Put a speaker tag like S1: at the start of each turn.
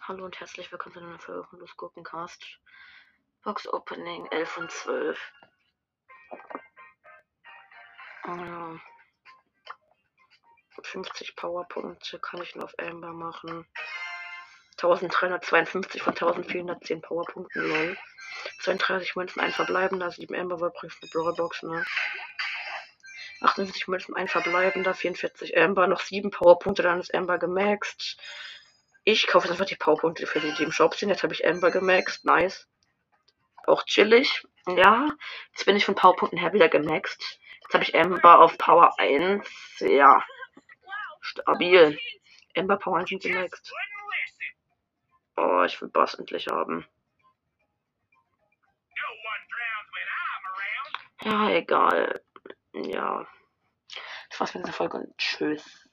S1: Hallo und herzlich willkommen zu einer Folge von Los Gurkencast. Box Opening 11 und 12. Ja. 50 Powerpunkte kann ich nur auf Amber machen. 1352 von 1410 Powerpunkten, lol. 32 Münzen, ein verbleibender, 7 Amber Wolfbrings eine Brawlbox, ne? 78 Münzen, ein verbleibender, 44 Amber, noch 7 Powerpunkte, dann ist Amber gemaxt. Ich kaufe jetzt einfach die Powerpunkte für die, die im Shop sind. Jetzt habe ich Amber gemaxt. Nice. Auch chillig. Ja. Jetzt bin ich von Powerpunkten her wieder gemaxt. Jetzt habe ich Amber auf Power 1. Ja. Stabil. Amber Power 1 gemaxt. Oh, ich will Boss endlich haben. Ja, egal. Ja. Das war's mit dieser Folge und tschüss.